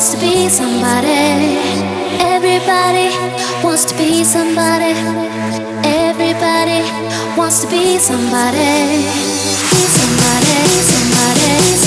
wants to be somebody. Everybody wants to be somebody. Everybody wants to be somebody. Be somebody, somebody, somebody,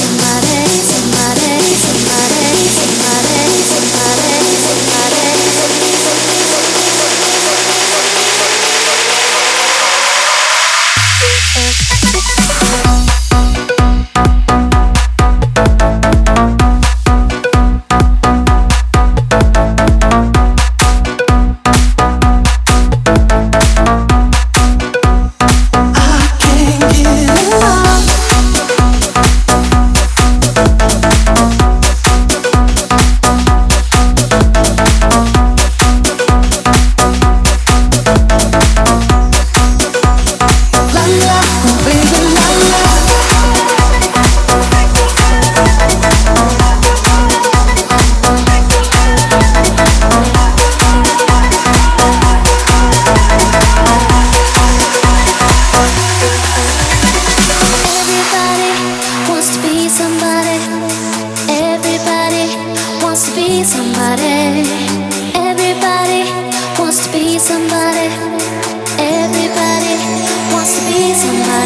somebody. Everybody wants to be somebody. Everybody wants to be somebody.